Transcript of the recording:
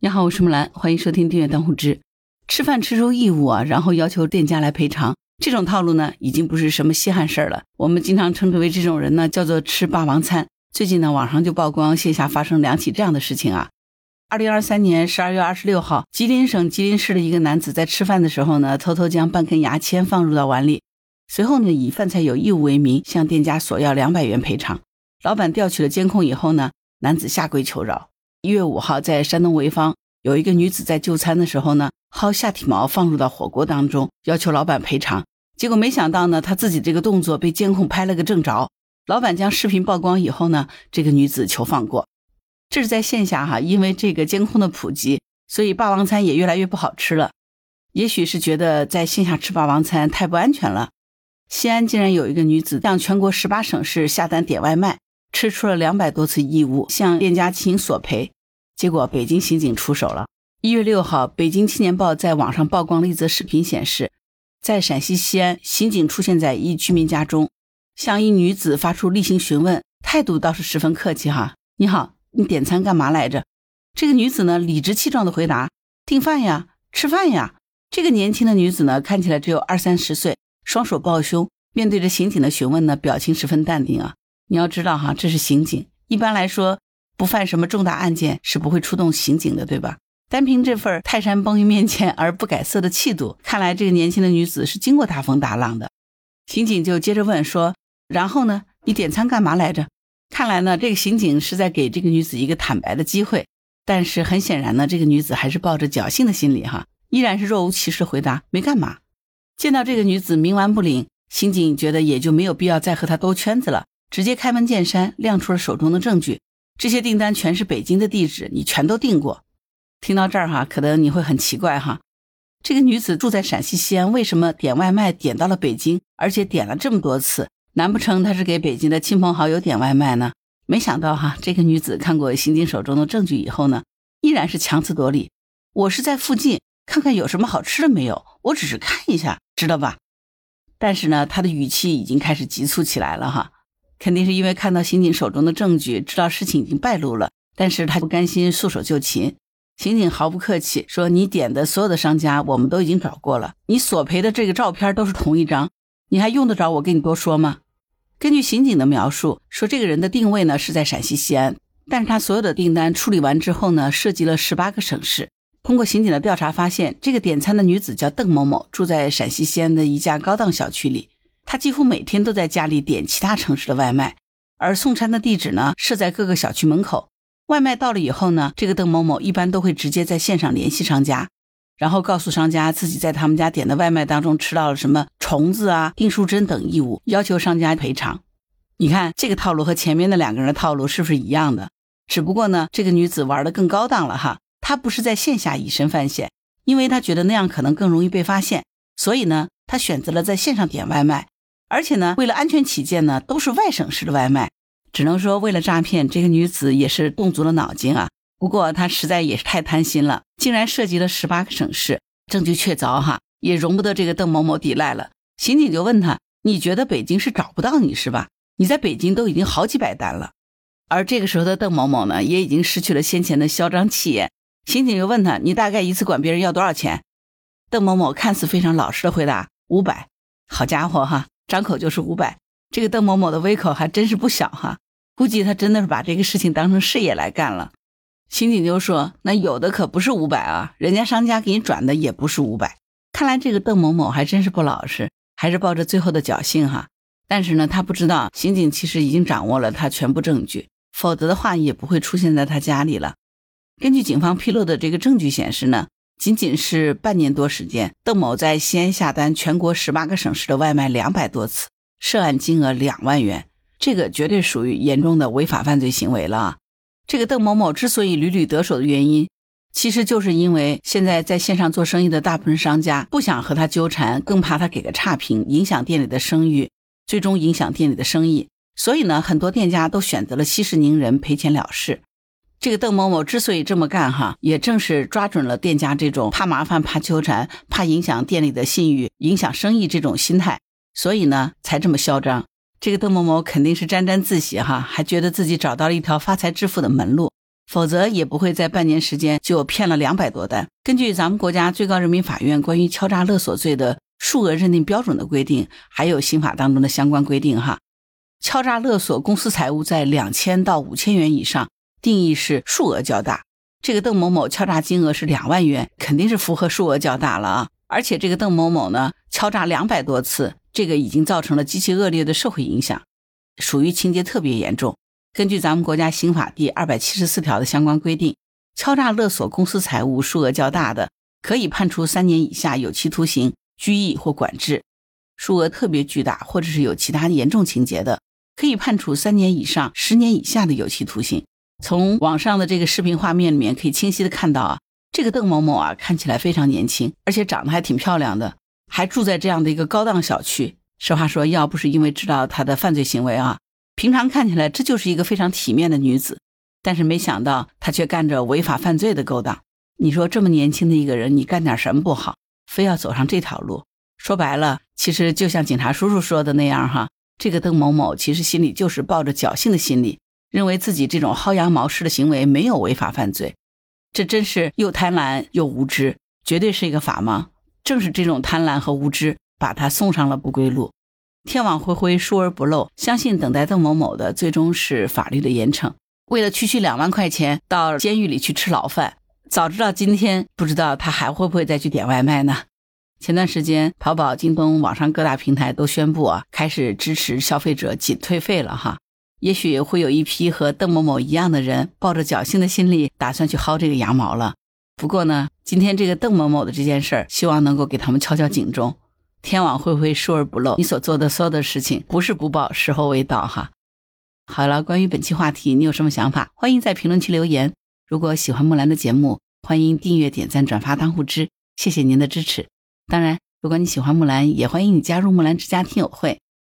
你好，我是木兰，欢迎收听订阅当户知。吃饭吃出异物啊，然后要求店家来赔偿，这种套路呢，已经不是什么稀罕事儿了。我们经常称之为这种人呢，叫做吃霸王餐。最近呢，网上就曝光线下发生两起这样的事情啊。二零二三年十二月二十六号，吉林省吉林市的一个男子在吃饭的时候呢，偷偷将半根牙签放入到碗里，随后呢，以饭菜有异物为名向店家索要两百元赔偿。老板调取了监控以后呢，男子下跪求饶。一月五号，在山东潍坊，有一个女子在就餐的时候呢，薅下体毛放入到火锅当中，要求老板赔偿。结果没想到呢，她自己这个动作被监控拍了个正着。老板将视频曝光以后呢，这个女子求放过。这是在线下哈，因为这个监控的普及，所以霸王餐也越来越不好吃了。也许是觉得在线下吃霸王餐太不安全了。西安竟然有一个女子向全国十八省市下单点外卖。吃出了两百多次异物，向店家进行索赔，结果北京刑警出手了。一月六号，北京青年报在网上曝光了一则视频，显示在陕西西安，刑警出现在一居民家中，向一女子发出例行询问，态度倒是十分客气哈。你好，你点餐干嘛来着？这个女子呢，理直气壮地回答：订饭呀，吃饭呀。这个年轻的女子呢，看起来只有二三十岁，双手抱胸，面对着刑警的询问呢，表情十分淡定啊。你要知道哈，这是刑警。一般来说，不犯什么重大案件是不会出动刑警的，对吧？单凭这份泰山崩于面前 而不改色的气度，看来这个年轻的女子是经过大风大浪的。刑警就接着问说：“然后呢？你点餐干嘛来着？”看来呢，这个刑警是在给这个女子一个坦白的机会。但是很显然呢，这个女子还是抱着侥幸的心理哈，依然是若无其事回答：“没干嘛。”见到这个女子冥顽不灵，刑警觉得也就没有必要再和她兜圈子了。直接开门见山，亮出了手中的证据。这些订单全是北京的地址，你全都订过。听到这儿哈，可能你会很奇怪哈，这个女子住在陕西西安，为什么点外卖点到了北京，而且点了这么多次？难不成她是给北京的亲朋好友点外卖呢？没想到哈，这个女子看过刑警手中的证据以后呢，依然是强词夺理。我是在附近看看有什么好吃的没有，我只是看一下，知道吧？但是呢，她的语气已经开始急促起来了哈。肯定是因为看到刑警手中的证据，知道事情已经败露了，但是他不甘心束手就擒。刑警毫不客气说：“你点的所有的商家，我们都已经找过了，你索赔的这个照片都是同一张，你还用得着我跟你多说吗？”根据刑警的描述，说这个人的定位呢是在陕西西安，但是他所有的订单处理完之后呢，涉及了十八个省市。通过刑警的调查发现，这个点餐的女子叫邓某某，住在陕西西安的一家高档小区里。他几乎每天都在家里点其他城市的外卖，而送餐的地址呢设在各个小区门口。外卖到了以后呢，这个邓某某一般都会直接在线上联系商家，然后告诉商家自己在他们家点的外卖当中吃到了什么虫子啊、订书针等异物，要求商家赔偿。你看这个套路和前面的两个人的套路是不是一样的？只不过呢，这个女子玩的更高档了哈，她不是在线下以身犯险，因为她觉得那样可能更容易被发现，所以呢，她选择了在线上点外卖。而且呢，为了安全起见呢，都是外省市的外卖，只能说为了诈骗，这个女子也是动足了脑筋啊。不过她实在也是太贪心了，竟然涉及了十八个省市，证据确凿哈，也容不得这个邓某某抵赖了。刑警就问他：“你觉得北京是找不到你是吧？你在北京都已经好几百单了。”而这个时候的邓某某呢，也已经失去了先前的嚣张气焰。刑警又问他：“你大概一次管别人要多少钱？”邓某某看似非常老实的回答：“五百。”好家伙哈！张口就是五百，这个邓某某的胃口还真是不小哈，估计他真的是把这个事情当成事业来干了。刑警就说：“那有的可不是五百啊，人家商家给你转的也不是五百。”看来这个邓某某还真是不老实，还是抱着最后的侥幸哈。但是呢，他不知道刑警其实已经掌握了他全部证据，否则的话也不会出现在他家里了。根据警方披露的这个证据显示呢。仅仅是半年多时间，邓某在西安下单全国十八个省市的外卖两百多次，涉案金额两万元，这个绝对属于严重的违法犯罪行为了。这个邓某某之所以屡屡得手的原因，其实就是因为现在在线上做生意的大部分商家不想和他纠缠，更怕他给个差评，影响店里的声誉，最终影响店里的生意。所以呢，很多店家都选择了息事宁人，赔钱了事。这个邓某某之所以这么干，哈，也正是抓准了店家这种怕麻烦、怕纠缠、怕影响店里的信誉、影响生意这种心态，所以呢，才这么嚣张。这个邓某某肯定是沾沾自喜，哈，还觉得自己找到了一条发财致富的门路，否则也不会在半年时间就骗了两百多单。根据咱们国家最高人民法院关于敲诈勒索罪的数额认定标准的规定，还有刑法当中的相关规定哈，敲诈勒索公私财物在两千到五千元以上，定义是数额较大。这个邓某某敲诈金额是两万元，肯定是符合数额较大了啊！而且这个邓某某呢，敲诈两百多次，这个已经造成了极其恶劣的社会影响，属于情节特别严重。根据咱们国家刑法第二百七十四条的相关规定，敲诈勒索公私财物数额较大的，可以判处三年以下有期徒刑、拘役或管制；数额特别巨大或者是有其他严重情节的，可以判处三年以上十年以下的有期徒刑。从网上的这个视频画面里面可以清晰的看到啊，这个邓某某啊看起来非常年轻，而且长得还挺漂亮的，还住在这样的一个高档小区。实话说，要不是因为知道她的犯罪行为啊，平常看起来这就是一个非常体面的女子。但是没想到她却干着违法犯罪的勾当。你说这么年轻的一个人，你干点什么不好，非要走上这条路？说白了，其实就像警察叔叔说的那样哈，这个邓某某其实心里就是抱着侥幸的心理。认为自己这种薅羊毛式的行为没有违法犯罪，这真是又贪婪又无知，绝对是一个法盲。正是这种贪婪和无知，把他送上了不归路。天网恢恢，疏而不漏，相信等待邓某某的最终是法律的严惩。为了区区两万块钱到监狱里去吃牢饭，早知道今天，不知道他还会不会再去点外卖呢？前段时间，淘宝、京东、网上各大平台都宣布啊，开始支持消费者仅退费了哈。也许会有一批和邓某某一样的人，抱着侥幸的心理，打算去薅这个羊毛了。不过呢，今天这个邓某某的这件事儿，希望能够给他们敲敲警钟。天网恢恢，疏而不漏，你所做的所有的事情，不是不报，时候未到哈。好了，关于本期话题，你有什么想法？欢迎在评论区留言。如果喜欢木兰的节目，欢迎订阅、点赞、转发、当护知，谢谢您的支持。当然，如果你喜欢木兰，也欢迎你加入木兰之家听友会。